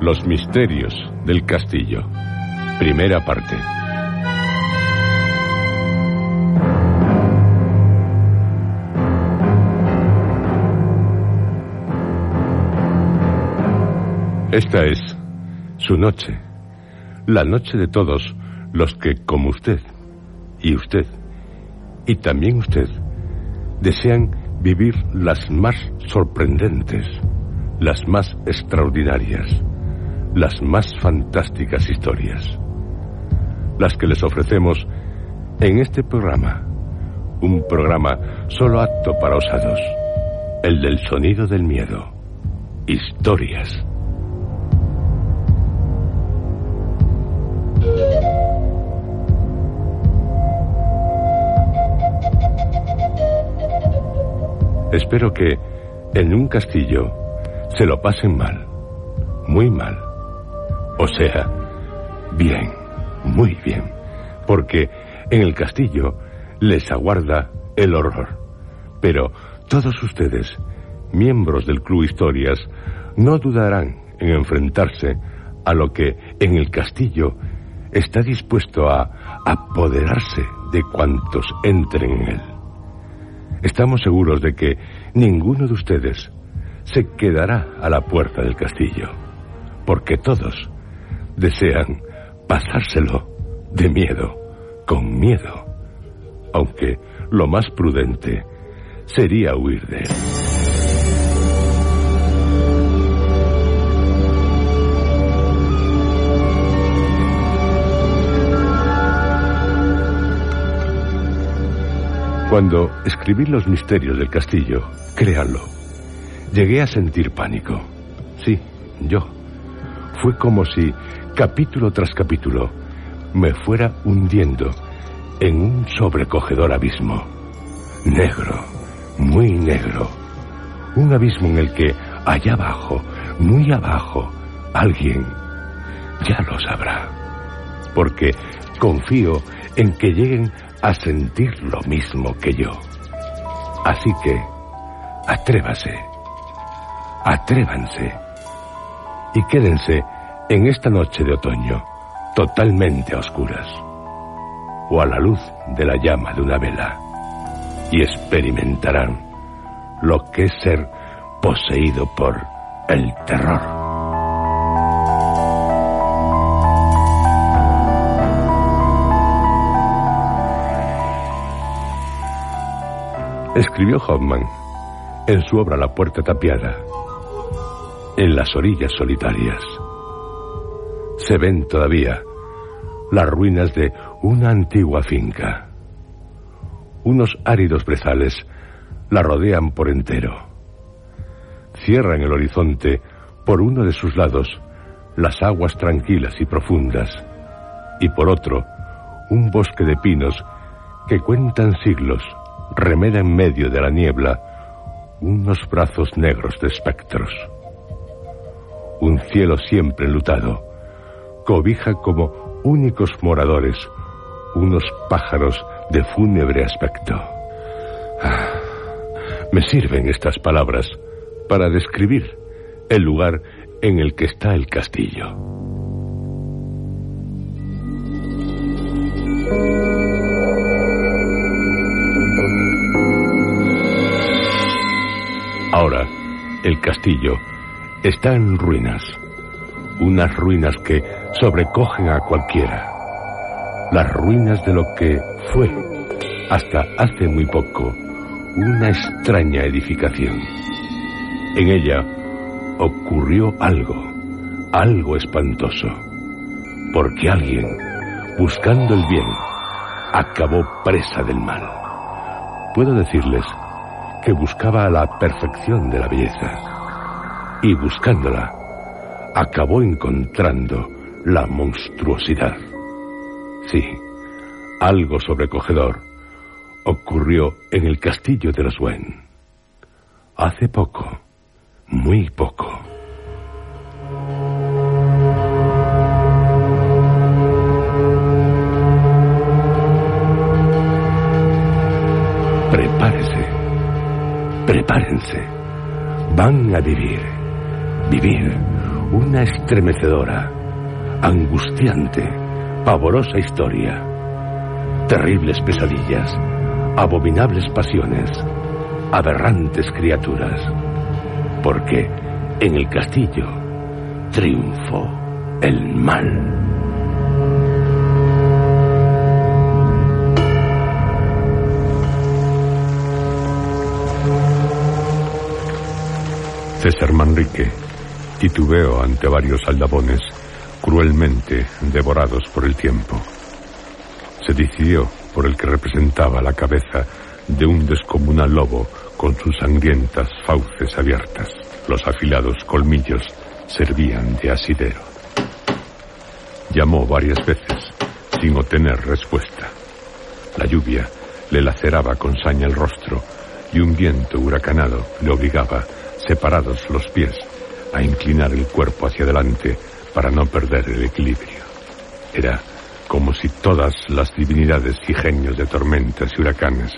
Los misterios del castillo. Primera parte. Esta es su noche, la noche de todos los que, como usted, y usted, y también usted, desean vivir las más sorprendentes, las más extraordinarias, las más fantásticas historias, las que les ofrecemos en este programa, un programa solo apto para osados, el del sonido del miedo, historias. Espero que en un castillo se lo pasen mal, muy mal. O sea, bien, muy bien, porque en el castillo les aguarda el horror. Pero todos ustedes, miembros del Club Historias, no dudarán en enfrentarse a lo que en el castillo está dispuesto a apoderarse de cuantos entren en él. Estamos seguros de que ninguno de ustedes se quedará a la puerta del castillo, porque todos desean pasárselo de miedo, con miedo, aunque lo más prudente sería huir de él. Cuando escribí los misterios del castillo, créanlo, llegué a sentir pánico. Sí, yo. Fue como si, capítulo tras capítulo, me fuera hundiendo en un sobrecogedor abismo. Negro, muy negro. Un abismo en el que, allá abajo, muy abajo, alguien ya lo sabrá. Porque confío en que lleguen a sentir lo mismo que yo. Así que, atrévase, atrévanse y quédense en esta noche de otoño totalmente a oscuras o a la luz de la llama de una vela y experimentarán lo que es ser poseído por el terror. escribió Hoffman en su obra La puerta tapiada, en las orillas solitarias. Se ven todavía las ruinas de una antigua finca. Unos áridos brezales la rodean por entero. Cierran el horizonte por uno de sus lados las aguas tranquilas y profundas, y por otro, un bosque de pinos que cuentan siglos remeda en medio de la niebla unos brazos negros de espectros. un cielo siempre enlutado, cobija como únicos moradores unos pájaros de fúnebre aspecto. Ah, me sirven estas palabras para describir el lugar en el que está el castillo. Ahora, el castillo está en ruinas, unas ruinas que sobrecogen a cualquiera, las ruinas de lo que fue, hasta hace muy poco, una extraña edificación. En ella ocurrió algo, algo espantoso, porque alguien, buscando el bien, acabó presa del mal. Puedo decirles que buscaba la perfección de la belleza y buscándola acabó encontrando la monstruosidad. Sí, algo sobrecogedor ocurrió en el castillo de los Wen. Hace poco, muy poco. Prepárese, prepárense. Van a vivir, vivir una estremecedora, angustiante, pavorosa historia. Terribles pesadillas, abominables pasiones, aberrantes criaturas. Porque en el castillo triunfó el mal. César Manrique titubeó ante varios aldabones cruelmente devorados por el tiempo. Se decidió por el que representaba la cabeza de un descomunal lobo con sus sangrientas fauces abiertas. Los afilados colmillos servían de asidero. Llamó varias veces sin obtener respuesta. La lluvia le laceraba con saña el rostro y un viento huracanado le obligaba, separados los pies, a inclinar el cuerpo hacia adelante para no perder el equilibrio. Era como si todas las divinidades y genios de tormentas y huracanes,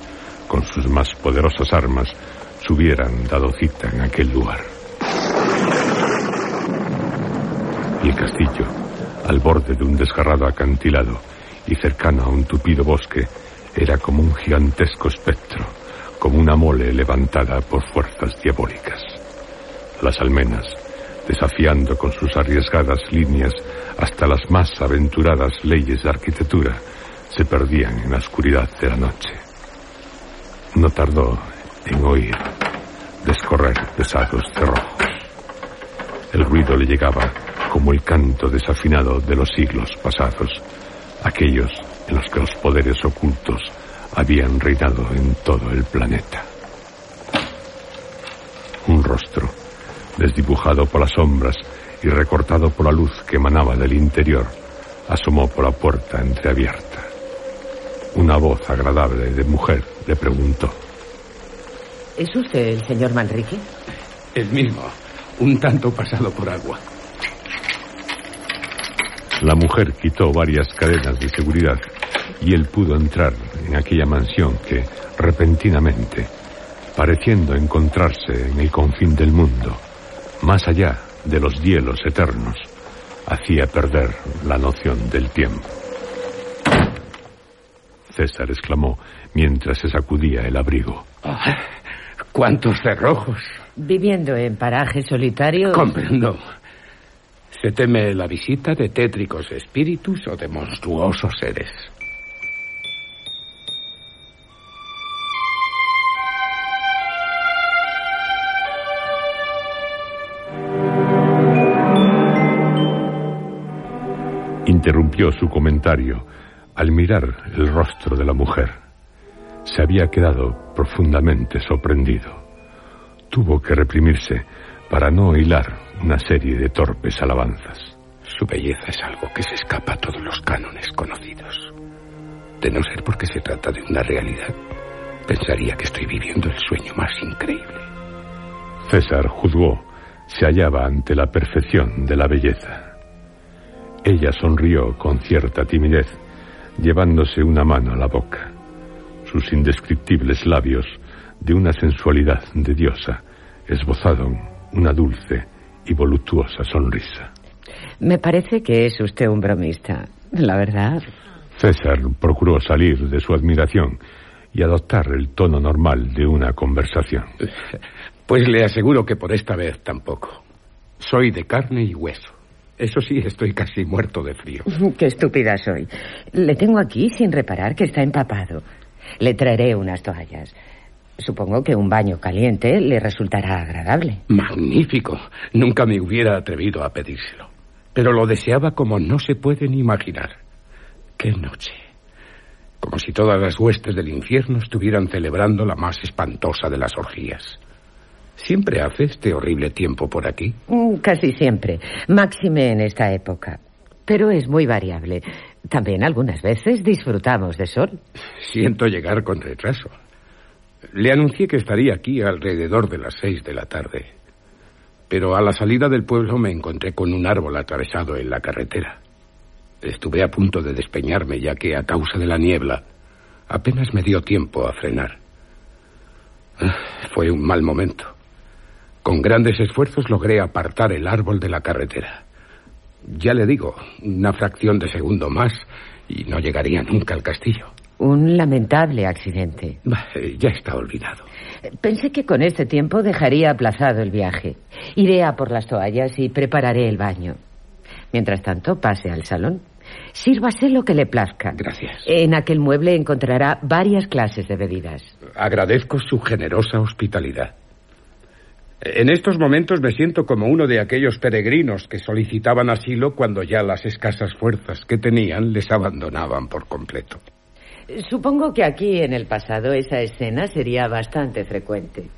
con sus más poderosas armas, se hubieran dado cita en aquel lugar. Y el castillo, al borde de un desgarrado acantilado y cercano a un tupido bosque, era como un gigantesco espectro, como una mole levantada por fuerzas diabólicas. Las almenas, desafiando con sus arriesgadas líneas hasta las más aventuradas leyes de arquitectura, se perdían en la oscuridad de la noche. No tardó en oír descorrer pesados cerrojos. El ruido le llegaba como el canto desafinado de los siglos pasados, aquellos en los que los poderes ocultos habían reinado en todo el planeta. Un rostro desdibujado por las sombras y recortado por la luz que emanaba del interior, asomó por la puerta entreabierta. Una voz agradable de mujer le preguntó. ¿Es usted el señor Manrique? El mismo, un tanto pasado por agua. La mujer quitó varias cadenas de seguridad y él pudo entrar en aquella mansión que, repentinamente, pareciendo encontrarse en el confín del mundo, más allá de los hielos eternos, hacía perder la noción del tiempo. César exclamó mientras se sacudía el abrigo. Ah, ¡Cuántos cerrojos! Viviendo en parajes solitarios. Comprendo. Se teme la visita de tétricos espíritus o de monstruosos seres. Interrumpió su comentario al mirar el rostro de la mujer. Se había quedado profundamente sorprendido. Tuvo que reprimirse para no hilar una serie de torpes alabanzas. Su belleza es algo que se escapa a todos los cánones conocidos. De no ser porque se trata de una realidad, pensaría que estoy viviendo el sueño más increíble. César juzgó, se hallaba ante la perfección de la belleza. Ella sonrió con cierta timidez, llevándose una mano a la boca. Sus indescriptibles labios, de una sensualidad de diosa, esbozaron una dulce y voluptuosa sonrisa. Me parece que es usted un bromista, la verdad. César procuró salir de su admiración y adoptar el tono normal de una conversación. Pues le aseguro que por esta vez tampoco. Soy de carne y hueso. Eso sí, estoy casi muerto de frío. Qué estúpida soy. Le tengo aquí sin reparar que está empapado. Le traeré unas toallas. Supongo que un baño caliente le resultará agradable. Magnífico. Nunca me hubiera atrevido a pedírselo. Pero lo deseaba como no se pueden imaginar. ¡Qué noche! Como si todas las huestes del infierno estuvieran celebrando la más espantosa de las orgías. ¿Siempre hace este horrible tiempo por aquí? Mm, Casi siempre. Máxime en esta época. Pero es muy variable. También algunas veces disfrutamos de sol. Siento llegar con retraso. Le anuncié que estaría aquí alrededor de las seis de la tarde. Pero a la salida del pueblo me encontré con un árbol atravesado en la carretera. Estuve a punto de despeñarme ya que a causa de la niebla apenas me dio tiempo a frenar. Ah, Fue un mal momento. Con grandes esfuerzos logré apartar el árbol de la carretera. Ya le digo, una fracción de segundo más y no llegaría nunca al castillo. Un lamentable accidente. Bah, eh, Ya está olvidado. Pensé que con este tiempo dejaría aplazado el viaje. Iré a por las toallas y prepararé el baño. Mientras tanto, pase al salón. Sírvase lo que le plazca. Gracias. En aquel mueble encontrará varias clases de bebidas. Agradezco su generosa hospitalidad. En estos momentos me siento como uno de aquellos peregrinos que solicitaban asilo cuando ya las escasas fuerzas que tenían les abandonaban por completo. Supongo que aquí en el pasado esa escena sería bastante frecuente.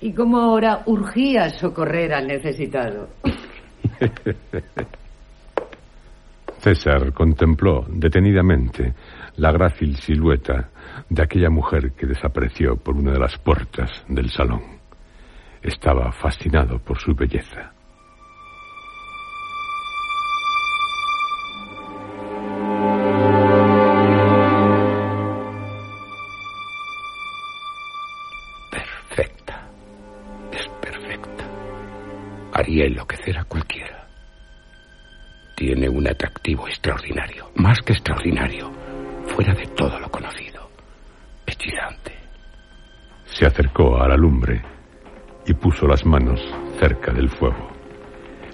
Y como ahora urgía socorrer al necesitado. César contempló detenidamente la grácil silueta de aquella mujer que desapareció por una de las puertas del salón. Estaba fascinado por su belleza. Perfecta. Es perfecta. Haría enloquecer a cualquiera. Tiene un atractivo extraordinario. Más que extraordinario. Fuera de todo lo conocido. Hechizante. Se acercó a la lumbre y puso las manos cerca del fuego.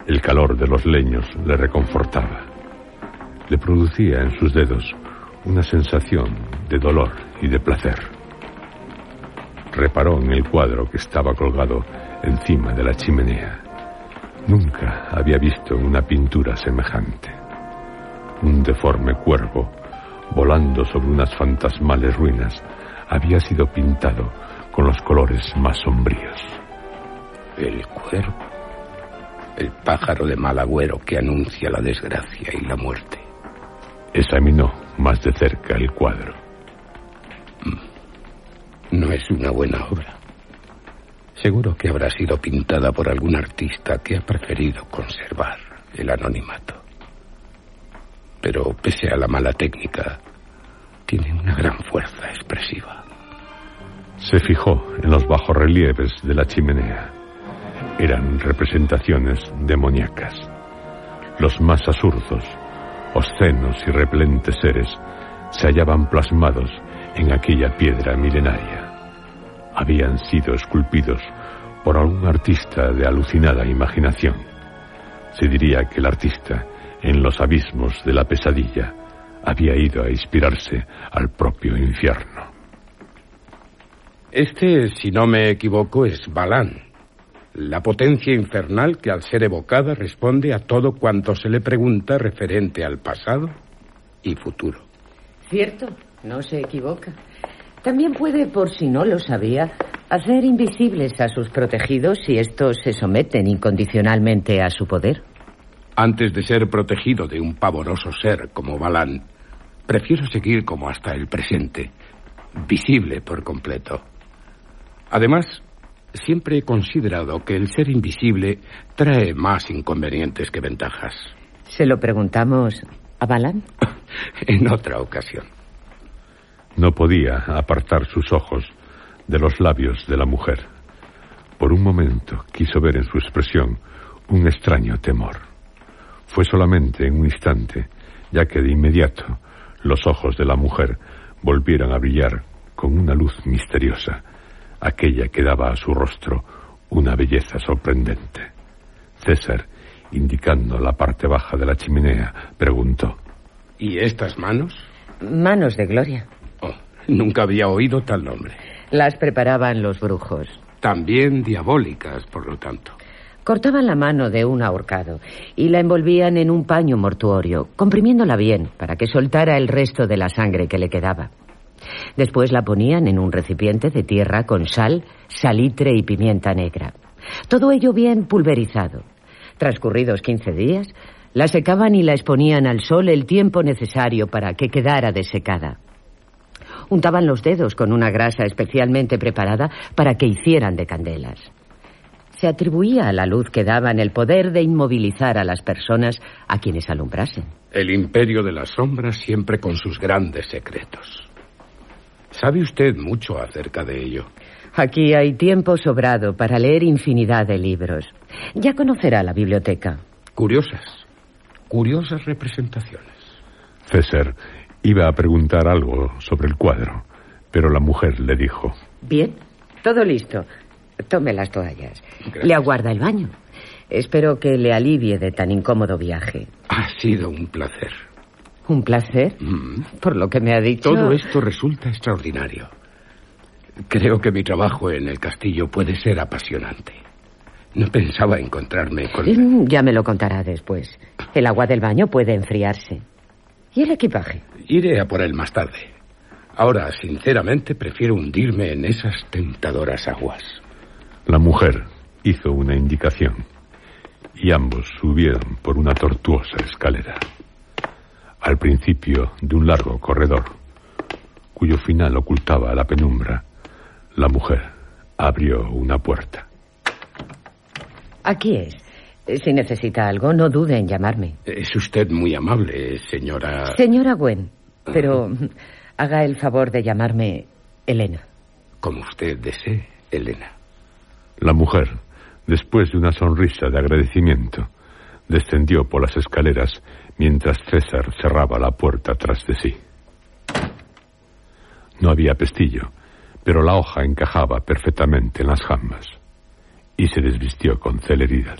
El calor de los leños le reconfortaba. Le producía en sus dedos una sensación de dolor y de placer. Reparó en el cuadro que estaba colgado encima de la chimenea. Nunca había visto una pintura semejante. Un deforme cuervo, volando sobre unas fantasmales ruinas, había sido pintado con los colores más sombríos. El cuervo. El pájaro de mal agüero que anuncia la desgracia y la muerte. Examinó más de cerca el cuadro. No es una buena obra. Seguro que habrá sido pintada por algún artista que ha preferido conservar el anonimato. Pero pese a la mala técnica, tiene una gran fuerza expresiva. Se fijó en los bajorrelieves de la chimenea. Eran representaciones demoníacas. Los más absurdos, obscenos y replentes seres se hallaban plasmados en aquella piedra milenaria. Habían sido esculpidos por algún artista de alucinada imaginación. Se diría que el artista, en los abismos de la pesadilla, había ido a inspirarse al propio infierno. Este, si no me equivoco, es Balán, la potencia infernal que al ser evocada responde a todo cuanto se le pregunta referente al pasado y futuro. Cierto, no se equivoca. También puede, por si no lo sabía, hacer invisibles a sus protegidos si estos se someten incondicionalmente a su poder. Antes de ser protegido de un pavoroso ser como Balán, prefiero seguir como hasta el presente, visible por completo. Además, Siempre he considerado que el ser invisible trae más inconvenientes que ventajas. ¿Se lo preguntamos a Balan? en otra ocasión. No podía apartar sus ojos de los labios de la mujer. Por un momento quiso ver en su expresión un extraño temor. Fue solamente en un instante, ya que de inmediato los ojos de la mujer volvieron a brillar con una luz misteriosa, aquella que daba a su rostro una belleza sorprendente. César, indicando la parte baja de la chimenea, preguntó. ¿Y estas manos? Manos de Gloria. Oh, nunca había oído tal nombre. Las preparaban los brujos. También diabólicas, por lo tanto. Cortaban la mano de un ahorcado y la envolvían en un paño mortuorio, comprimiéndola bien para que soltara el resto de la sangre que le quedaba. Después la ponían en un recipiente de tierra con sal, salitre y pimienta negra. Todo ello bien pulverizado. Transcurridos quince días, la secaban y la exponían al sol el tiempo necesario para que quedara desecada. Untaban los dedos con una grasa especialmente preparada para que hicieran de candelas. Se atribuía a la luz que daban el poder de inmovilizar a las personas a quienes alumbrasen. El imperio de las sombras siempre con sus grandes secretos. ¿Sabe usted mucho acerca de ello? Aquí hay tiempo sobrado para leer infinidad de libros. Ya conocerá la biblioteca. Curiosas, curiosas representaciones. César iba a preguntar algo sobre el cuadro, pero la mujer le dijo. Bien, todo listo. Tome las toallas. Le aguarda el baño. Espero que le alivie de tan incómodo viaje. Ha sido un placer. ¿Un placer? Mm. Por lo que me ha dicho. Todo esto resulta extraordinario. Creo que mi trabajo en el castillo puede ser apasionante. No pensaba encontrarme con... Mm, Ya me lo contará después. El agua del baño puede enfriarse. ¿Y el equipaje? Iré a por él más tarde. Ahora, sinceramente, prefiero hundirme en esas tentadoras aguas. La mujer hizo una indicación y ambos subieron por una tortuosa escalera. Al principio de un largo corredor, cuyo final ocultaba la penumbra, la mujer abrió una puerta. Aquí es. Si necesita algo, no dude en llamarme. Es usted muy amable, señora. Señora Gwen, pero haga el favor de llamarme Elena. Como usted desee, Elena. La mujer, después de una sonrisa de agradecimiento, descendió por las escaleras mientras César cerraba la puerta tras de sí. No había pestillo, pero la hoja encajaba perfectamente en las jambas y se desvistió con celeridad.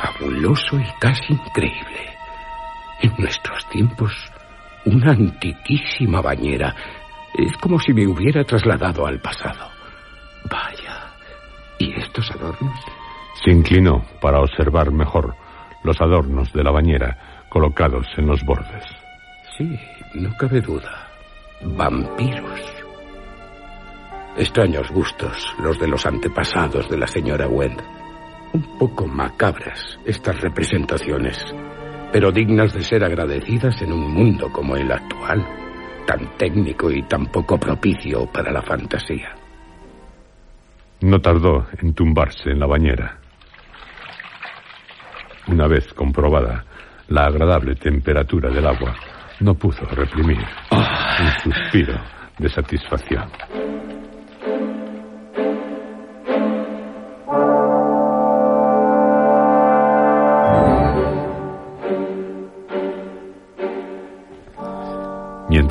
Fabuloso y casi increíble. En nuestros tiempos, una antiquísima bañera. Es como si me hubiera trasladado al pasado. Vaya. ¿Y estos adornos? Se inclinó para observar mejor los adornos de la bañera colocados en los bordes. Sí, no cabe duda. Vampiros. Extraños gustos los de los antepasados de la señora Wend. Un poco macabras estas representaciones, pero dignas de ser agradecidas en un mundo como el actual, tan técnico y tan poco propicio para la fantasía. No tardó en tumbarse en la bañera. Una vez comprobada la agradable temperatura del agua, no pudo reprimir un suspiro de satisfacción.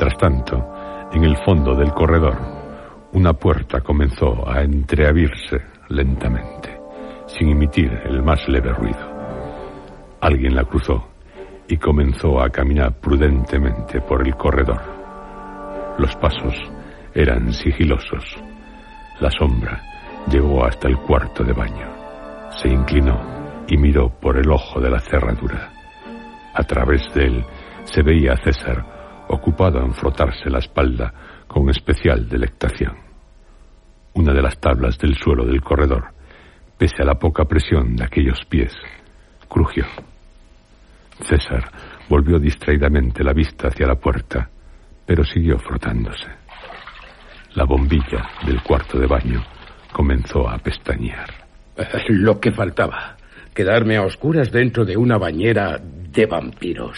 Mientras tanto, en el fondo del corredor, una puerta comenzó a entreabrirse lentamente, sin emitir el más leve ruido. Alguien la cruzó y comenzó a caminar prudentemente por el corredor. Los pasos eran sigilosos. La sombra llegó hasta el cuarto de baño. Se inclinó y miró por el ojo de la cerradura. A través de él se veía a César ocupado en frotarse la espalda con especial delectación. Una de las tablas del suelo del corredor pese a la poca presión de aquellos pies. Crujió. César volvió distraídamente la vista hacia la puerta, pero siguió frotándose. La bombilla del cuarto de baño comenzó a pestañear. Lo que faltaba. Quedarme a oscuras dentro de una bañera de vampiros.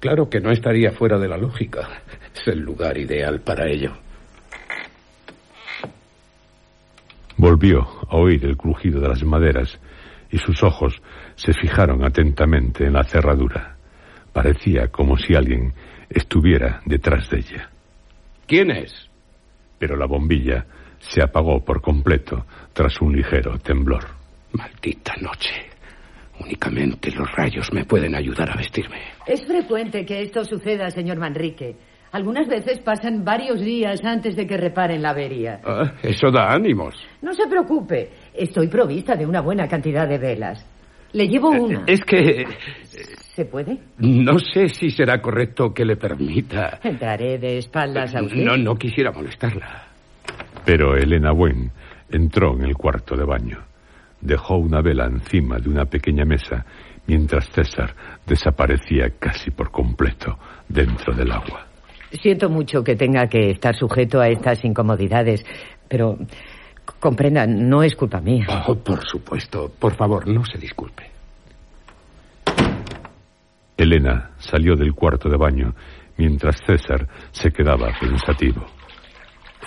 Claro que no estaría fuera de la lógica. Es el lugar ideal para ello. Volvió a oír el crujido de las maderas y sus ojos se fijaron atentamente en la cerradura. Parecía como si alguien estuviera detrás de ella. ¿Quién es? Pero la bombilla se apagó por completo tras un ligero temblor. Maldita noche. Únicamente los rayos me pueden ayudar a vestirme. Es frecuente que esto suceda, señor Manrique. Algunas veces pasan varios días antes de que reparen la avería. Ah, eso da ánimos. No se preocupe. Estoy provista de una buena cantidad de velas. Le llevo Eh, una. Es que ¿Se puede? no sé si será correcto que le permita. Entraré de espaldas a usted. No, no quisiera molestarla. Pero Elena Wen entró en el cuarto de baño. Dejó una vela encima de una pequeña mesa mientras César desaparecía casi por completo dentro del agua. Siento mucho que tenga que estar sujeto a estas incomodidades, pero c- comprenda, no es culpa mía. Oh, por supuesto. Por favor, no se disculpe. Elena salió del cuarto de baño mientras César se quedaba pensativo.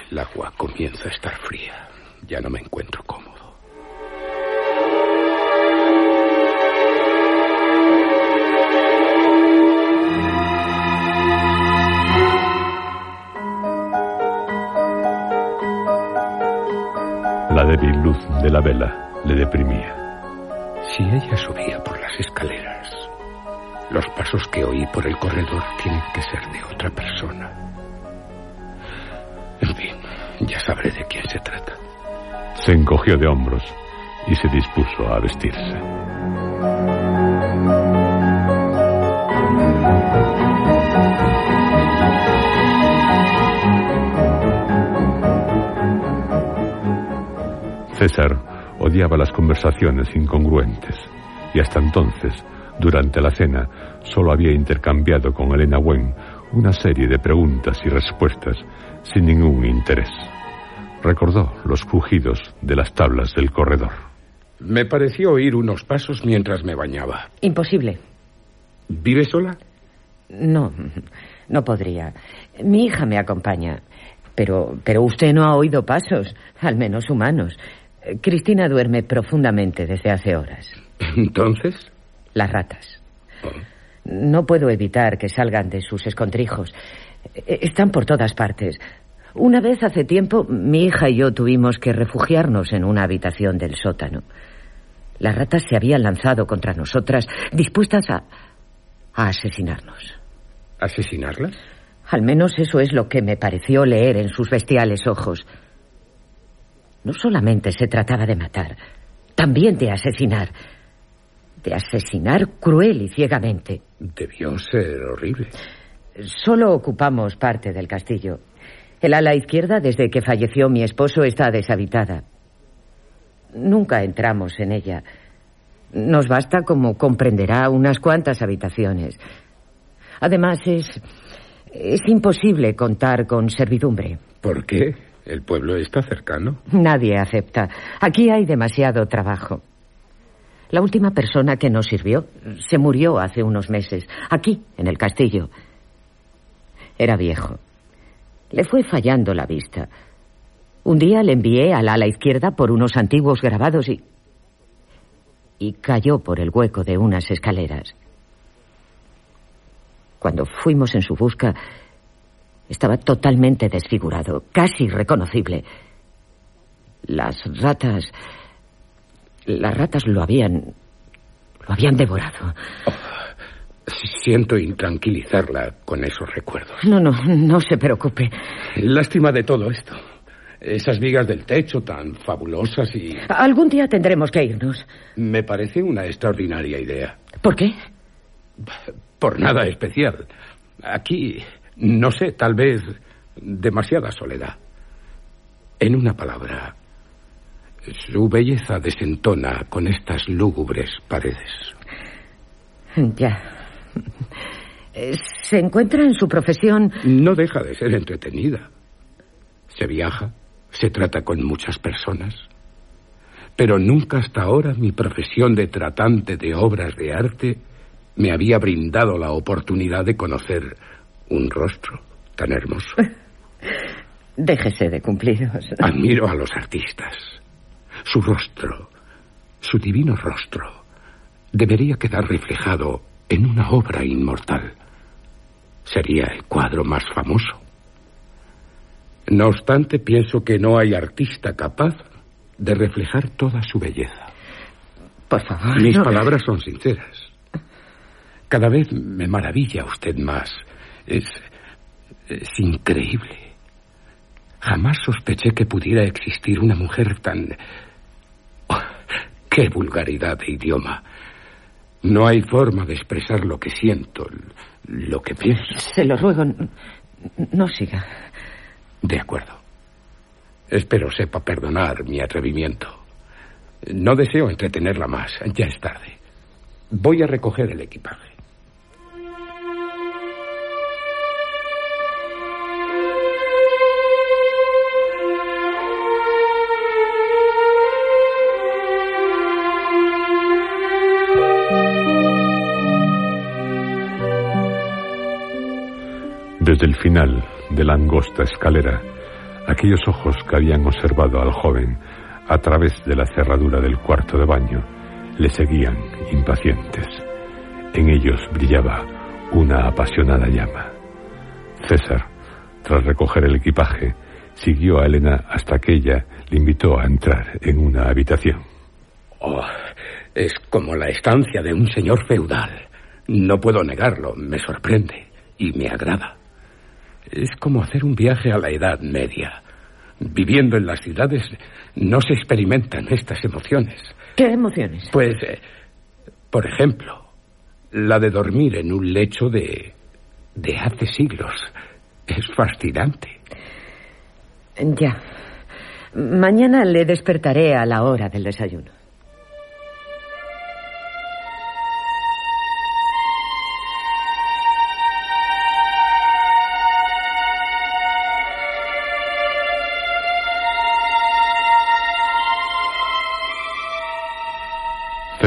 El agua comienza a estar fría. Ya no me encuentro cómodo. La débil luz de la vela le deprimía. Si ella subía por las escaleras, los pasos que oí por el corredor tienen que ser de otra persona. En fin, ya sabré de quién se trata. Se encogió de hombros y se dispuso a vestirse. César odiaba las conversaciones incongruentes y hasta entonces, durante la cena, solo había intercambiado con Elena Wen una serie de preguntas y respuestas sin ningún interés. Recordó los crujidos de las tablas del corredor. Me pareció oír unos pasos mientras me bañaba. Imposible. ¿Vive sola? No, no podría. Mi hija me acompaña. Pero, pero usted no ha oído pasos, al menos humanos. Cristina duerme profundamente desde hace horas. Entonces, Las ratas. No puedo evitar que salgan de sus escondrijos. Eh, Están por todas partes. Una vez hace tiempo, mi hija y yo tuvimos que refugiarnos en una habitación del sótano. Las ratas se habían lanzado contra nosotras, dispuestas a, a asesinarnos. ¿asesinarlas? Al menos eso es lo que me pareció leer en sus bestiales ojos. No solamente se trataba de matar, también de asesinar. De asesinar cruel y ciegamente. Debió ser horrible. Solo ocupamos parte del castillo. El ala izquierda, desde que falleció mi esposo, está deshabitada. Nunca entramos en ella. Nos basta, como comprenderá, unas cuantas habitaciones. Además, es. es imposible contar con servidumbre. ¿Por qué? ¿El pueblo está cercano? Nadie acepta. Aquí hay demasiado trabajo. La última persona que nos sirvió se murió hace unos meses, aquí, en el castillo. Era viejo. Le fue fallando la vista. Un día le envié al ala izquierda por unos antiguos grabados y... y cayó por el hueco de unas escaleras. Cuando fuimos en su busca, estaba totalmente desfigurado, casi irreconocible. Las ratas. Las ratas lo habían. lo habían devorado. Siento intranquilizarla con esos recuerdos. No, no, no se preocupe. Lástima de todo esto. Esas vigas del techo tan fabulosas y... Algún día tendremos que irnos. Me parece una extraordinaria idea. ¿Por qué? Por nada especial. Aquí, no sé, tal vez demasiada soledad. En una palabra, Su belleza desentona con estas lúgubres paredes. Ya. ¿Se encuentra en su profesión? No deja de ser entretenida. Se viaja, se trata con muchas personas. Pero nunca hasta ahora mi profesión de tratante de obras de arte me había brindado la oportunidad de conocer un rostro tan hermoso. Déjese de cumplidos. Admiro a los artistas. Su rostro, su divino rostro, debería quedar reflejado en una obra inmortal. Sería el cuadro más famoso. No obstante, pienso que no hay artista capaz de reflejar toda su belleza. Por favor. Mis palabras son sinceras. Cada vez me maravilla usted más. Es, es increíble. Jamás sospeché que pudiera existir una mujer tan... Oh, ¡Qué vulgaridad de idioma! No hay forma de expresar lo que siento, lo que pienso. Se lo ruego, no siga. De acuerdo. Espero sepa perdonar mi atrevimiento. No deseo entretenerla más, ya es tarde. Voy a recoger el equipaje. Desde el final de la angosta escalera, aquellos ojos que habían observado al joven a través de la cerradura del cuarto de baño le seguían impacientes. En ellos brillaba una apasionada llama. César, tras recoger el equipaje, siguió a Elena hasta que ella le invitó a entrar en una habitación. Oh, es como la estancia de un señor feudal. No puedo negarlo, me sorprende y me agrada. Es como hacer un viaje a la Edad Media. Viviendo en las ciudades no se experimentan estas emociones. ¿Qué emociones? Pues, eh, por ejemplo, la de dormir en un lecho de... de hace siglos. Es fascinante. Ya. Mañana le despertaré a la hora del desayuno.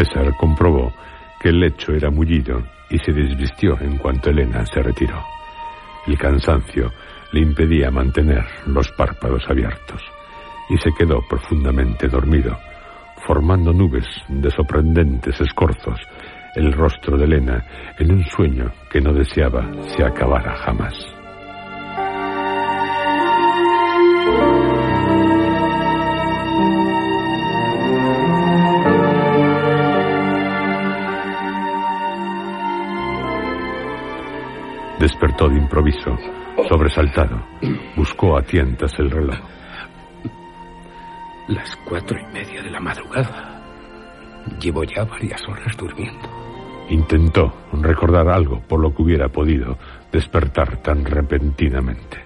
César comprobó que el lecho era mullido y se desvistió en cuanto Elena se retiró. El cansancio le impedía mantener los párpados abiertos y se quedó profundamente dormido, formando nubes de sorprendentes escorzos el rostro de Elena en un sueño que no deseaba se acabara jamás. De improviso, sobresaltado. Buscó a tientas el reloj. Las cuatro y media de la madrugada. Llevo ya varias horas durmiendo. Intentó recordar algo por lo que hubiera podido despertar tan repentinamente.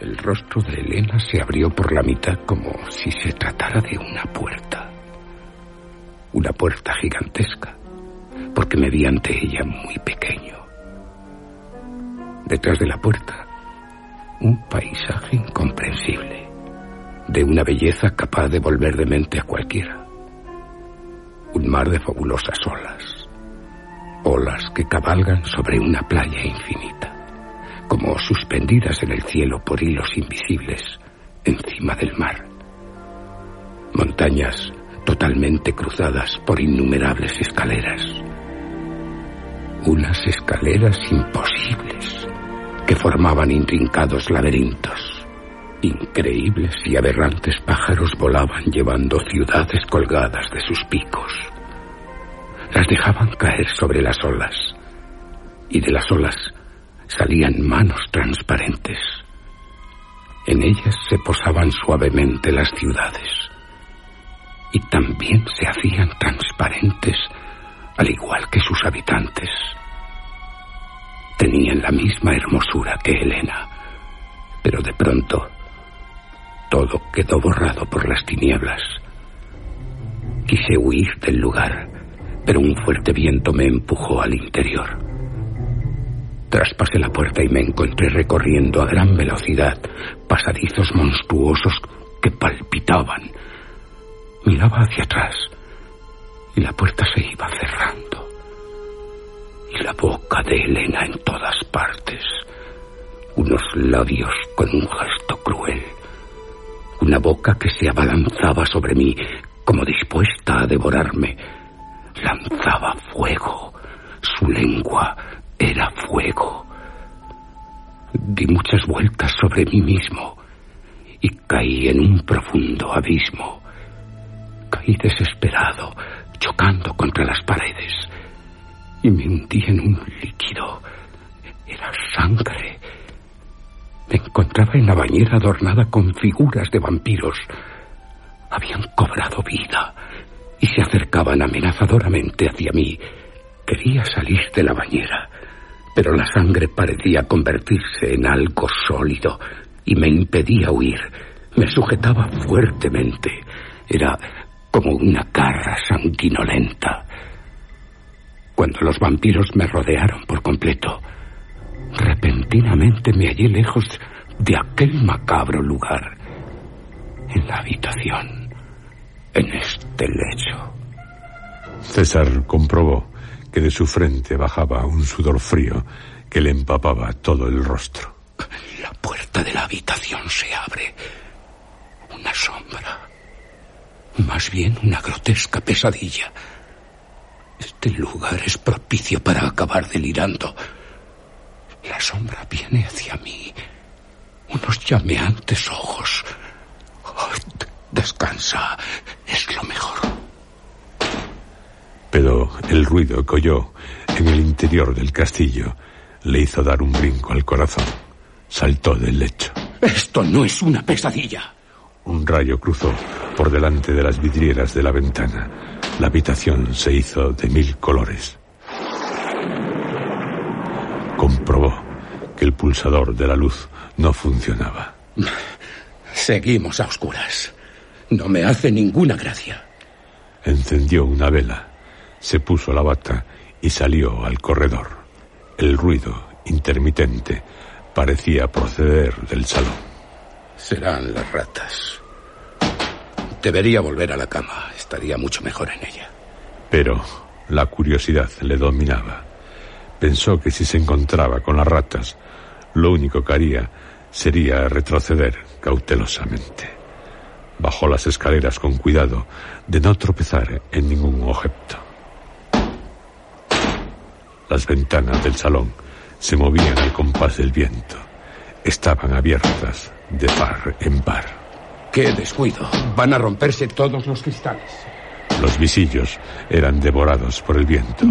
El rostro de Elena se abrió por la mitad como si se tratara de una puerta. Una puerta gigantesca, porque me vi ante ella muy pequeño. Detrás de la puerta, un paisaje incomprensible, de una belleza capaz de volver de mente a cualquiera. Un mar de fabulosas olas, olas que cabalgan sobre una playa infinita, como suspendidas en el cielo por hilos invisibles encima del mar. Montañas totalmente cruzadas por innumerables escaleras. Unas escaleras imposibles que formaban intrincados laberintos. Increíbles y aberrantes pájaros volaban llevando ciudades colgadas de sus picos. Las dejaban caer sobre las olas y de las olas salían manos transparentes. En ellas se posaban suavemente las ciudades y también se hacían transparentes al igual que sus habitantes tenían la misma hermosura que Elena, pero de pronto Todo quedó borrado por las tinieblas. Quise huir del lugar, pero un fuerte viento me empujó al interior. Traspasé la puerta y me encontré recorriendo a gran velocidad pasadizos monstruosos que palpitaban. Miraba hacia atrás y la puerta se iba cerrando. Y la boca de Elena en todas partes. Unos labios con un gesto cruel. Una boca que se abalanzaba sobre mí como dispuesta a devorarme. Lanzaba fuego. Su lengua era fuego. Di muchas vueltas sobre mí mismo y caí en un profundo abismo. Caí desesperado, chocando contra las paredes, y me hundí en un líquido. Era sangre. Me encontraba en la bañera adornada con figuras de vampiros. Habían cobrado vida y se acercaban amenazadoramente hacia mí. Quería salir de la bañera, pero la sangre parecía convertirse en algo sólido y me impedía huir. Me sujetaba fuertemente. Era como una garra sanguinolenta. Cuando los vampiros me rodearon por completo, repentinamente me hallé lejos de aquel macabro lugar, en la habitación, en este lecho. César comprobó que de su frente bajaba un sudor frío que le empapaba todo el rostro. La puerta de la habitación se abre. Una sombra. Más bien una grotesca pesadilla. Este lugar es propicio para acabar delirando. La sombra viene hacia mí. Unos llameantes ojos. Oh, descansa. Es lo mejor. Pero el ruido que oyó en el interior del castillo le hizo dar un brinco al corazón. Saltó del lecho. Esto no es una pesadilla. Un rayo cruzó por delante de las vidrieras de la ventana. La habitación se hizo de mil colores. Comprobó que el pulsador de la luz no funcionaba. Seguimos a oscuras. No me hace ninguna gracia. Encendió una vela, se puso la bata y salió al corredor. El ruido intermitente parecía proceder del salón. Serán las ratas. Debería volver a la cama. Estaría mucho mejor en ella. Pero la curiosidad le dominaba. Pensó que si se encontraba con las ratas, lo único que haría sería retroceder cautelosamente. Bajó las escaleras con cuidado de no tropezar en ningún objeto. Las ventanas del salón se movían al compás del viento. Estaban abiertas de par en par. ¡Qué descuido! Van a romperse todos los cristales. Los visillos eran devorados por el viento.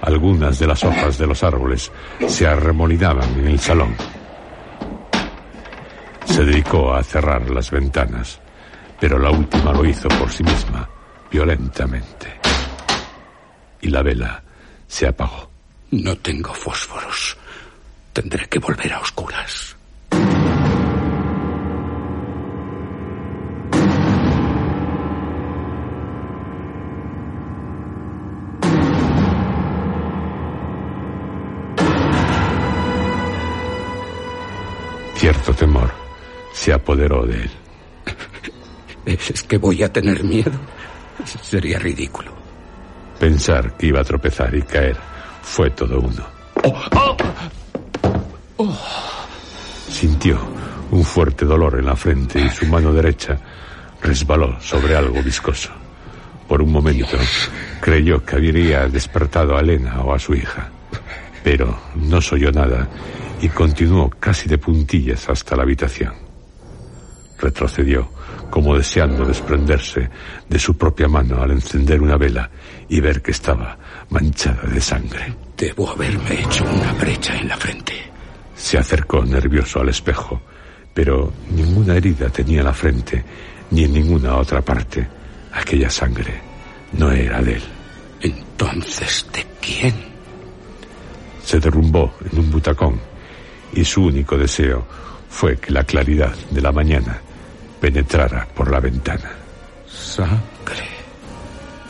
Algunas de las hojas de los árboles se arremolinaban en el salón. Se dedicó a cerrar las ventanas, pero la última lo hizo por sí misma, violentamente. Y la vela se apagó. No tengo fósforos. Tendré que volver a oscuras. Temor se apoderó de él. ¿Es que voy a tener miedo? Sería ridículo. Pensar que iba a tropezar y caer fue todo uno. Oh, oh. Sintió un fuerte dolor en la frente y su mano derecha resbaló sobre algo viscoso. Por un momento creyó que habría despertado a Elena o a su hija, pero no oyó nada y continuó casi de puntillas hasta la habitación. Retrocedió, como deseando desprenderse de su propia mano al encender una vela y ver que estaba manchada de sangre. Debo haberme hecho una brecha en la frente. Se acercó nervioso al espejo, pero ninguna herida tenía en la frente ni en ninguna otra parte. Aquella sangre no era de él. Entonces, ¿de quién? Se derrumbó en un butacón y su único deseo fue que la claridad de la mañana penetrara por la ventana. Sangre.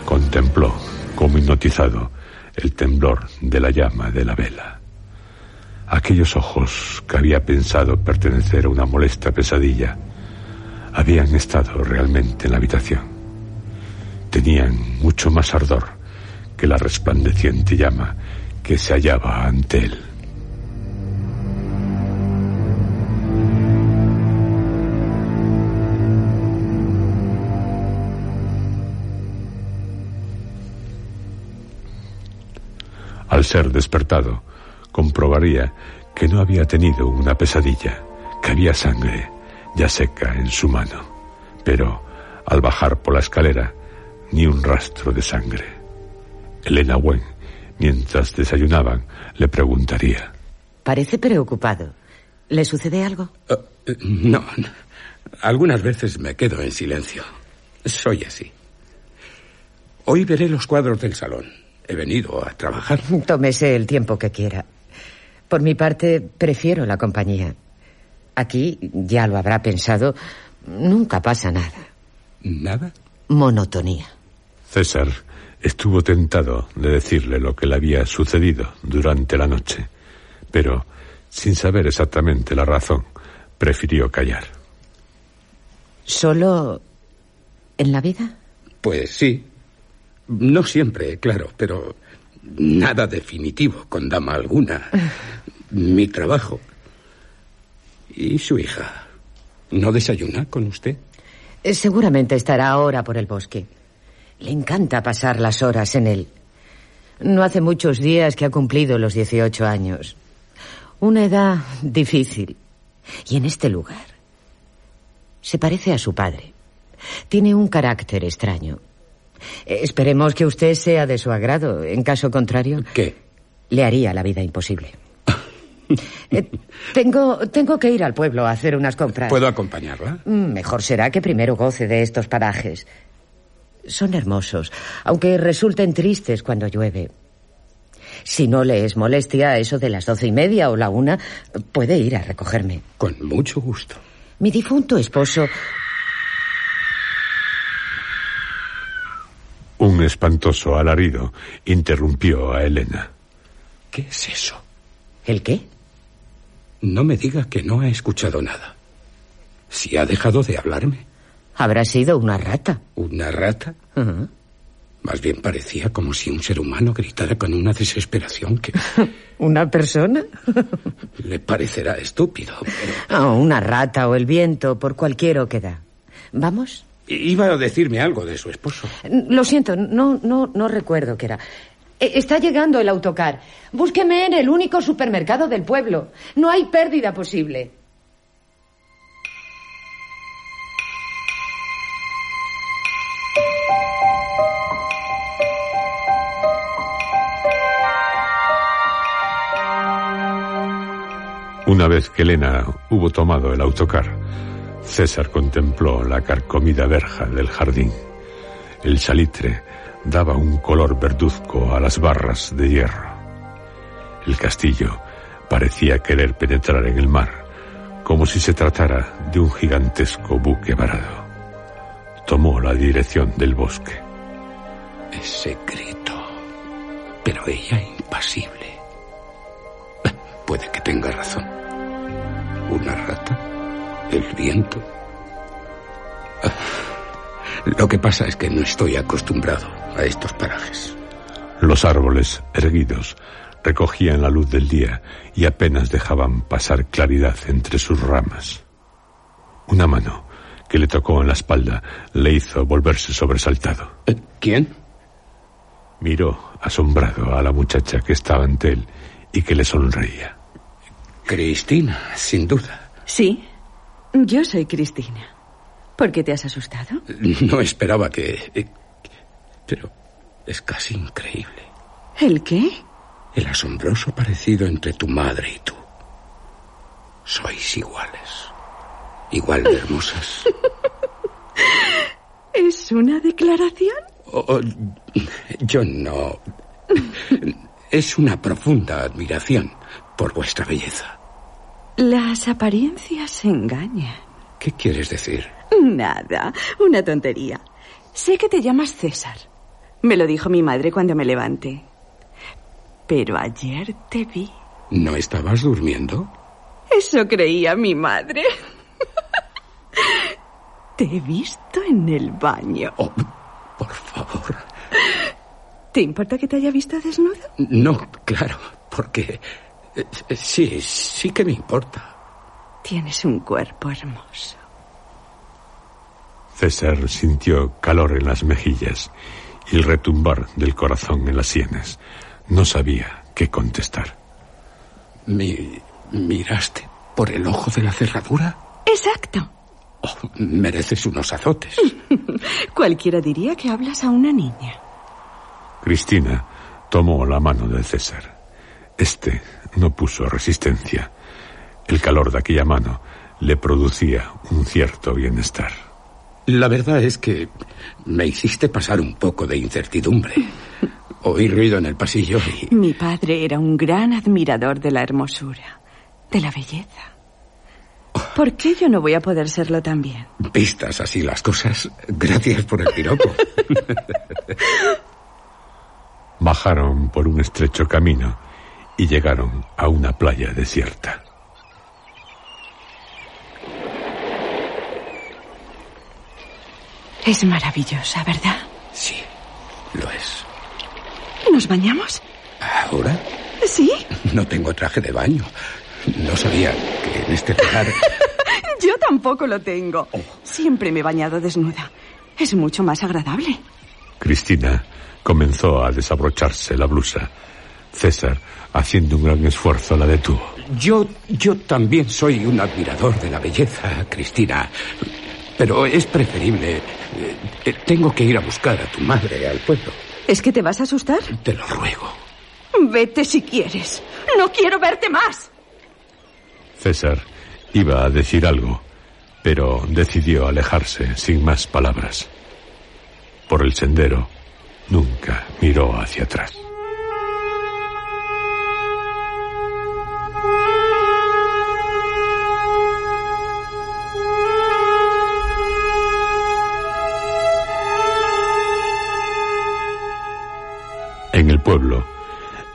Contempló, como hipnotizado, el temblor de la llama de la vela. Aquellos ojos que había pensado pertenecer a una molesta pesadilla habían estado realmente en la habitación. Tenían mucho más ardor que la resplandeciente llama que se hallaba ante él. Al ser despertado, comprobaría que no había tenido una pesadilla, que había sangre ya seca en su mano. Pero al bajar por la escalera, ni un rastro de sangre. Elena Wen, mientras desayunaban, le preguntaría. Parece preocupado. ¿Le sucede algo? Uh, no. Algunas veces me quedo en silencio. Soy así. Hoy veré los cuadros del salón. He venido a trabajar. Tómese el tiempo que quiera. Por mi parte, prefiero la compañía. Aquí, ya lo habrá pensado, nunca pasa nada. ¿Nada? Monotonía. César estuvo tentado de decirle lo que le había sucedido durante la noche, pero, sin saber exactamente la razón, prefirió callar. ¿Solo en la vida? Pues sí, no siempre, claro, pero nada definitivo con dama alguna. Mi trabajo. ¿Y su hija? ¿No desayuna con usted? Eh, seguramente estará ahora por el bosque. Le encanta pasar las horas en él. No hace muchos días que ha cumplido los 18 años. Una edad difícil. Y en este lugar. Se parece a su padre. Tiene un carácter extraño. Esperemos que usted sea de su agrado. En caso contrario. ¿Qué? Le haría la vida imposible. Eh, tengo, tengo que ir al pueblo a hacer unas compras. ¿Puedo acompañarla? Mm, Mejor será que primero goce de estos parajes. Son hermosos, aunque resulten tristes cuando llueve. Si no le es molestia eso de las doce y media o la una, puede ir a recogerme. Con mucho gusto. Mi difunto esposo Un espantoso alarido interrumpió a Elena. ¿Qué es eso? ¿El qué? No me diga que no ha escuchado nada. Si ha dejado de hablarme. Habrá sido una rata. ¿Una rata? Más bien parecía como si un ser humano gritara con una desesperación que ¿Una persona? le parecerá estúpido. Pero Ah, una rata o el viento, por cualquier oquedad. ¿Vamos? iba a decirme algo de su esposo. Lo siento, no, no, no recuerdo qué era. Eh, Está llegando el autocar. Búsqueme en el único supermercado del pueblo. No hay pérdida posible. Una vez que Elena hubo tomado el autocar, César contempló la carcomida verja del jardín. El salitre daba un color verduzco a las barras de hierro. El castillo parecía querer penetrar en el mar, como si se tratara de un gigantesco buque varado. Tomó la dirección del bosque. Ese grito. Pero ella impasible. Puede que tenga razón. Una rata. El viento. Lo que pasa es que no estoy acostumbrado a estos parajes. Los árboles, erguidos, recogían la luz del día y apenas dejaban pasar claridad entre sus ramas. Una mano que le tocó en la espalda le hizo volverse sobresaltado. Eh, ¿Quién? Miró asombrado a la muchacha que estaba ante él y que le sonreía. Cristina, sin duda. Sí, yo soy Cristina. ¿Por qué te has asustado? No esperaba que... eh, Pero es casi increíble. ¿El qué? El asombroso parecido entre tu madre y tú. Sois iguales. Igual de hermosas. ¿Es una declaración? Oh, oh, yo no. Es una profunda admiración por vuestra belleza. Las apariencias engañan. ¿Qué quieres decir? Nada, una tontería. Sé que te llamas César. Me lo dijo mi madre cuando me levanté. Pero ayer te vi. ¿No estabas durmiendo? Eso creía mi madre. te he visto en el baño. Oh, por favor. ¿Te importa que te haya visto desnudo? No, claro, porque... eh, Sí, sí que me importa. Tienes un cuerpo hermoso. César sintió calor en las mejillas y el retumbar del corazón en las sienes. No sabía qué contestar. ¿Me miraste por el ojo de la cerradura? Exacto. Oh, mereces unos azotes. Cualquiera diría que hablas a una niña. Cristina tomó la mano de César. Este no puso resistencia. El calor de aquella mano le producía un cierto bienestar. La verdad es que me hiciste pasar un poco de incertidumbre. Oí ruido en el pasillo y... Mi padre era un gran admirador de la hermosura, de la belleza. ¿Por qué yo no voy a poder serlo también? Vistas así las cosas, gracias por el piropo. Bajaron por un estrecho camino y llegaron a una playa desierta. Es maravillosa, ¿verdad? Sí, lo es. ¿Nos bañamos? ¿Ahora? Sí. No tengo traje de baño. No sabía que en este lugar... Yo tampoco lo tengo. Siempre me he bañado desnuda. Es mucho más agradable. Cristina comenzó a desabrocharse la blusa. César, haciendo un gran esfuerzo, la detuvo. Yo, yo también soy un admirador de la belleza, Cristina. Pero es preferible. eh, tengo que ir a buscar a tu madre al pueblo. ¿Es que te vas a asustar? Te lo ruego. Vete si quieres. No quiero verte más. César iba a decir algo, pero decidió alejarse sin más palabras. Por el sendero, nunca miró hacia atrás. Pueblo,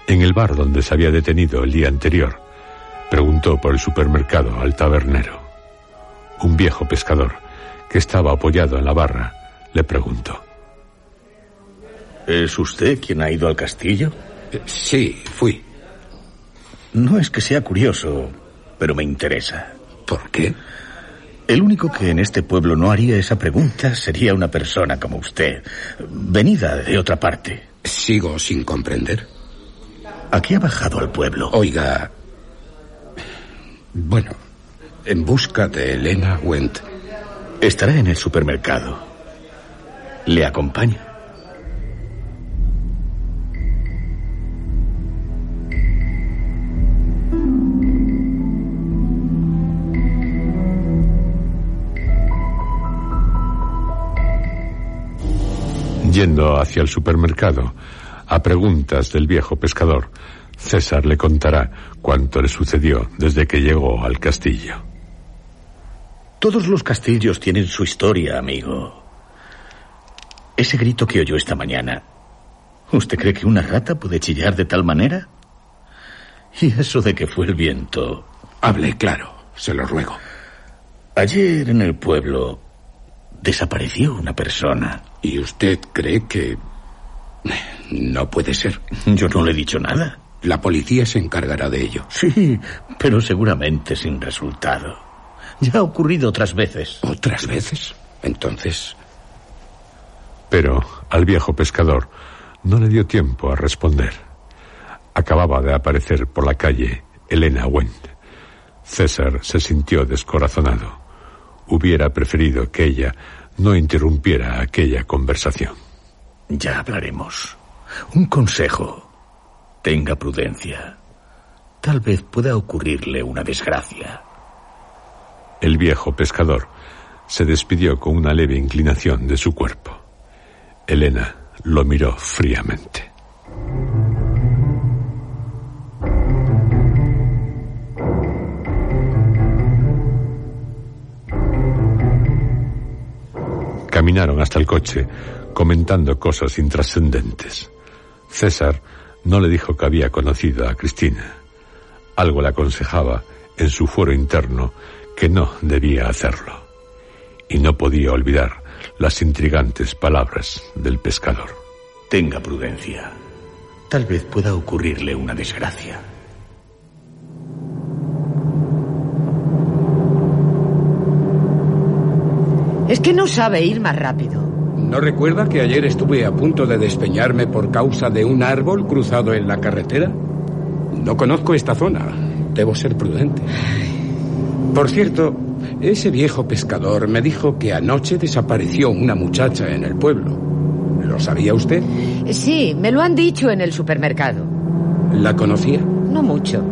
en el bar donde se había detenido el día anterior, preguntó por el supermercado al tabernero. Un viejo pescador, que estaba apoyado en la barra, le preguntó. ¿Es usted quien ha ido al castillo? Eh, Sí, fui. No es que sea curioso, pero me interesa. ¿Por qué? El único que en este pueblo no haría esa pregunta sería una persona como usted, venida de otra parte. Sigo sin comprender. ¿A qué ha bajado al pueblo? Oiga. Bueno, en busca de Elena Wendt. Estará en el supermercado. ¿Le acompaño? Yendo hacia el supermercado, a preguntas del viejo pescador, César le contará cuánto le sucedió desde que llegó al castillo. Todos los castillos tienen su historia, amigo. Ese grito que oyó esta mañana. ¿Usted cree que una rata puede chillar de tal manera? Y eso de que fue el viento. Hable claro, se lo ruego. Ayer en el pueblo desapareció una persona. ¿Y usted cree que... No puede ser. Yo no le he dicho nada. La policía se encargará de ello. Sí, pero seguramente sin resultado. Ya ha ocurrido otras veces. ¿Otras veces? Entonces... Pero al viejo pescador no le dio tiempo a responder. Acababa de aparecer por la calle Elena Wendt. César se sintió descorazonado. Hubiera preferido que ella no interrumpiera aquella conversación. Ya hablaremos. Un consejo. Tenga prudencia. Tal vez pueda ocurrirle una desgracia. El viejo pescador se despidió con una leve inclinación de su cuerpo. Elena lo miró fríamente. Caminaron hasta el coche, comentando cosas intrascendentes. César no le dijo que había conocido a Cristina. Algo le aconsejaba en su fuero interno que no debía hacerlo. Y no podía olvidar las intrigantes palabras del pescador. Tenga prudencia. Tal vez pueda ocurrirle una desgracia. Es que no sabe ir más rápido. ¿No recuerda que ayer estuve a punto de despeñarme por causa de un árbol cruzado en la carretera? No conozco esta zona. Debo ser prudente. Por cierto, ese viejo pescador me dijo que anoche desapareció una muchacha en el pueblo. ¿Lo sabía usted? Sí, me lo han dicho en el supermercado. ¿La conocía? No mucho.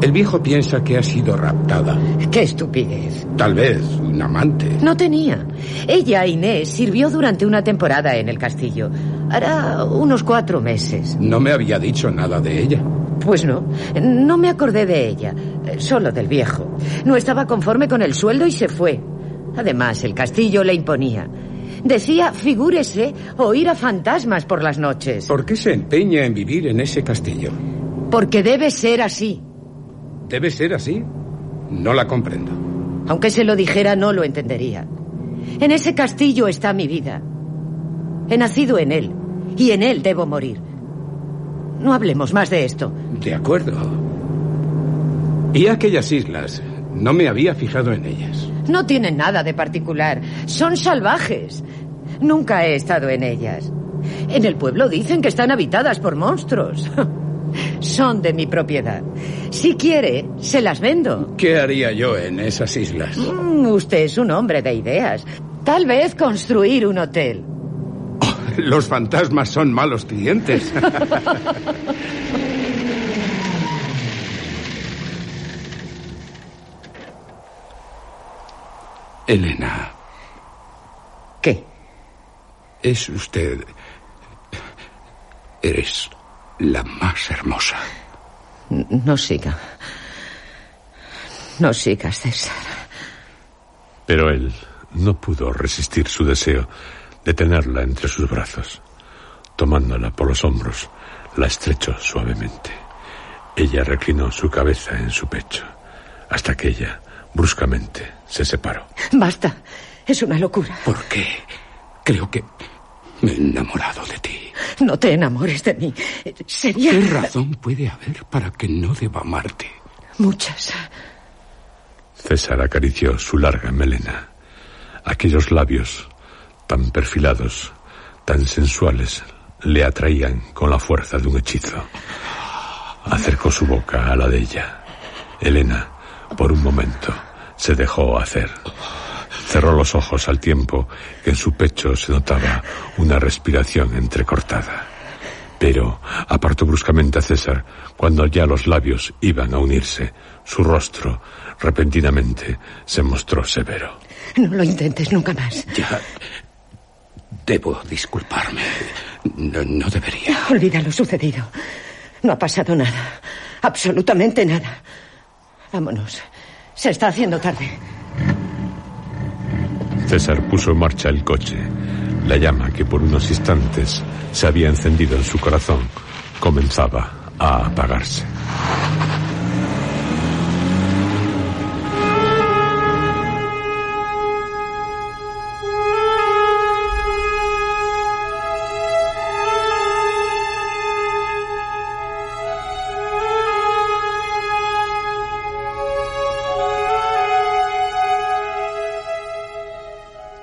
El viejo piensa que ha sido raptada. Qué estupidez. Tal vez un amante. No tenía. Ella, Inés, sirvió durante una temporada en el castillo. Hará unos cuatro meses. No me había dicho nada de ella. Pues no, no me acordé de ella, solo del viejo. No estaba conforme con el sueldo y se fue. Además, el castillo le imponía. Decía, figúrese, oír a fantasmas por las noches. ¿Por qué se empeña en vivir en ese castillo? Porque debe ser así. ¿Debe ser así? No la comprendo. Aunque se lo dijera, no lo entendería. En ese castillo está mi vida. He nacido en él, y en él debo morir. No hablemos más de esto. De acuerdo. ¿Y aquellas islas? No me había fijado en ellas. No tienen nada de particular. Son salvajes. Nunca he estado en ellas. En el pueblo dicen que están habitadas por monstruos. Son de mi propiedad. Si quiere, se las vendo. ¿Qué haría yo en esas islas? Mm, usted es un hombre de ideas. Tal vez construir un hotel. Oh, los fantasmas son malos clientes. Elena. ¿Qué? Es usted... Eres la más hermosa. No siga. No sigas, César. Pero él no pudo resistir su deseo de tenerla entre sus brazos. Tomándola por los hombros, la estrechó suavemente. Ella reclinó su cabeza en su pecho, hasta que ella, bruscamente, se separó. Basta. Es una locura. ¿Por qué? Creo que me he enamorado de ti. No te enamores de mí. Sería... ¿Qué razón puede haber para que no deba amarte? Muchas. César acarició su larga melena. Aquellos labios, tan perfilados, tan sensuales, le atraían con la fuerza de un hechizo. Acercó su boca a la de ella. Elena, por un momento, se dejó hacer. Cerró los ojos al tiempo que en su pecho se notaba una respiración entrecortada. Pero apartó bruscamente a César cuando ya los labios iban a unirse. Su rostro, repentinamente, se mostró severo. No lo intentes nunca más. Ya. Debo disculparme. No, no debería. Olvida lo sucedido. No ha pasado nada. Absolutamente nada. Vámonos. Se está haciendo tarde. César puso en marcha el coche. La llama que por unos instantes se había encendido en su corazón comenzaba a apagarse.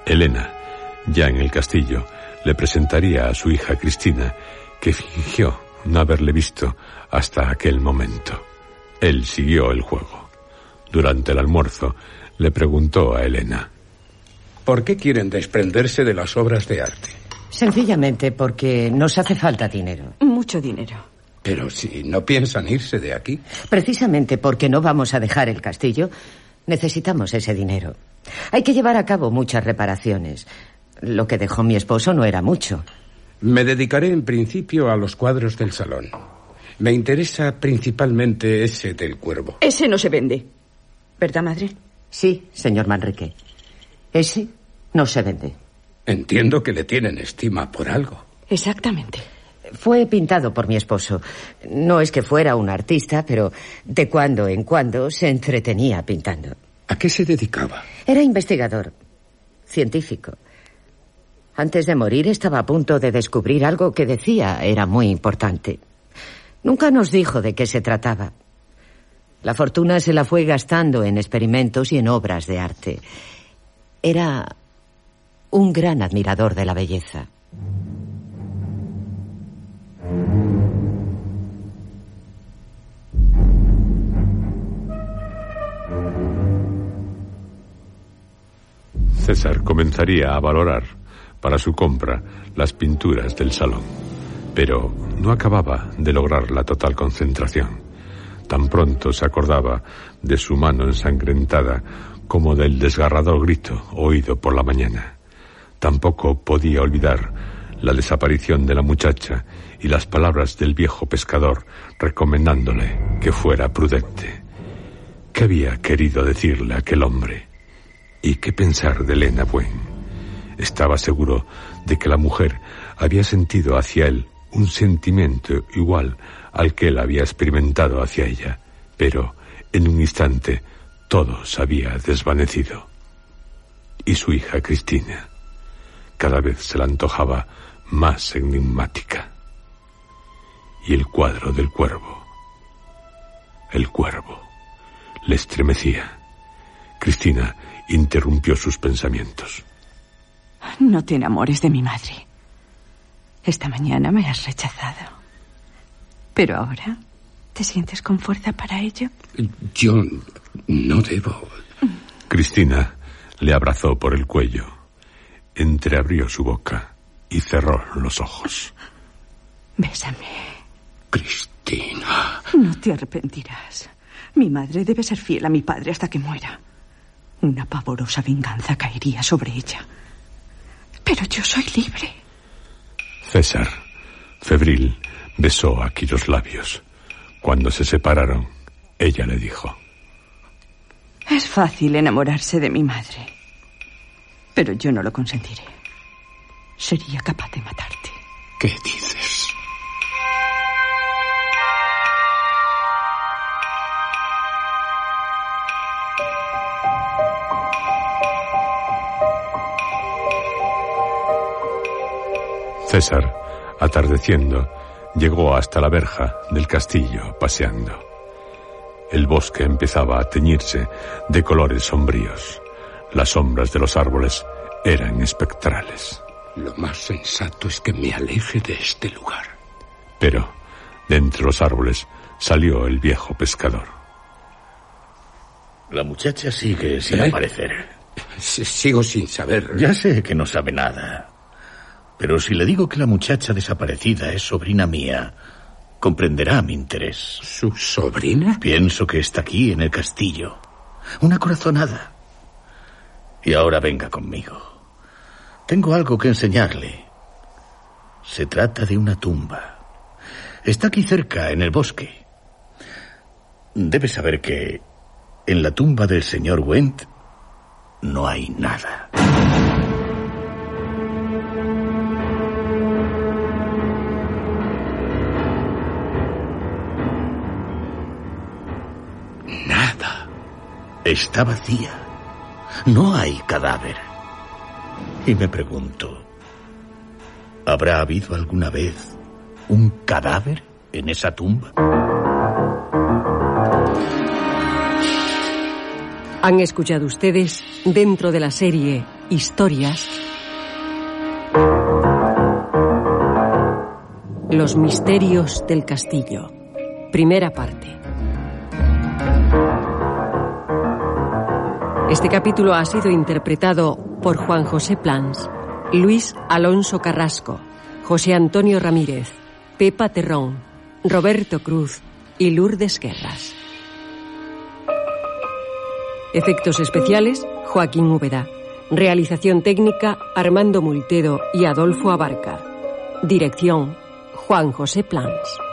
Elena, ya en el castillo, le presentaría a su hija Cristina, que fingió no haberle visto hasta aquel momento. Él siguió el juego. Durante el almuerzo, le preguntó a Elena. ¿Por qué quieren desprenderse de las obras de arte? Sencillamente porque nos hace falta dinero. Mucho dinero. Pero si no piensan irse de aquí. Precisamente porque no vamos a dejar el castillo, necesitamos ese dinero. Hay que llevar a cabo muchas reparaciones. Lo que dejó mi esposo no era mucho. Me dedicaré en principio a los cuadros del salón. Me interesa principalmente ese del cuervo. Ese no se vende. ¿Verdad, madre? Sí, señor Manrique. Ese no se vende. Entiendo que le tienen estima por algo. Exactamente. Fue pintado por mi esposo. No es que fuera un artista, pero de cuando en cuando se entretenía pintando. ¿A qué se dedicaba? Era investigador, científico. Antes de morir estaba a punto de descubrir algo que decía era muy importante. Nunca nos dijo de qué se trataba. La fortuna se la fue gastando en experimentos y en obras de arte. Era un gran admirador de la belleza. César comenzaría a valorar para su compra las pinturas del salón, pero no acababa de lograr la total concentración. Tan pronto se acordaba de su mano ensangrentada como del desgarrador grito oído por la mañana. Tampoco podía olvidar la desaparición de la muchacha y las palabras del viejo pescador recomendándole que fuera prudente. ¿Qué había querido decirle aquel hombre? ¿Y qué pensar de Elena Buen? Estaba seguro de que la mujer había sentido hacia él un sentimiento igual al que él había experimentado hacia ella, pero en un instante todo se había desvanecido. Y su hija Cristina cada vez se la antojaba más enigmática. Y el cuadro del cuervo, el cuervo, le estremecía. Cristina interrumpió sus pensamientos. No te enamores de mi madre. Esta mañana me has rechazado. Pero ahora, ¿te sientes con fuerza para ello? Yo no debo. Cristina le abrazó por el cuello, entreabrió su boca y cerró los ojos. Bésame. Cristina. No te arrepentirás. Mi madre debe ser fiel a mi padre hasta que muera. Una pavorosa venganza caería sobre ella. Pero yo soy libre. César, febril, besó aquí los labios. Cuando se separaron, ella le dijo. Es fácil enamorarse de mi madre. Pero yo no lo consentiré. Sería capaz de matarte. ¿Qué dices? César, atardeciendo, llegó hasta la verja del castillo paseando. El bosque empezaba a teñirse de colores sombríos. Las sombras de los árboles eran espectrales. Lo más sensato es que me aleje de este lugar. Pero, de entre los árboles, salió el viejo pescador. La muchacha sigue sin ¿Eh? aparecer. S- Sigo sin saber. Ya sé que no sabe nada. Pero si le digo que la muchacha desaparecida es sobrina mía, comprenderá mi interés. ¿Su sobrina? Pienso que está aquí en el castillo. Una corazonada. Y ahora venga conmigo. Tengo algo que enseñarle. Se trata de una tumba. Está aquí cerca, en el bosque. Debe saber que en la tumba del señor Went no hay. Nada. Está vacía. No hay cadáver. Y me pregunto, ¿habrá habido alguna vez un cadáver en esa tumba? Han escuchado ustedes, dentro de la serie Historias, Los misterios del castillo. Primera parte. Este capítulo ha sido interpretado por Juan José Plans, Luis Alonso Carrasco, José Antonio Ramírez, Pepa Terrón, Roberto Cruz y Lourdes Guerras. Efectos especiales, Joaquín Úbeda. Realización técnica, Armando Multedo y Adolfo Abarca. Dirección, Juan José Plans.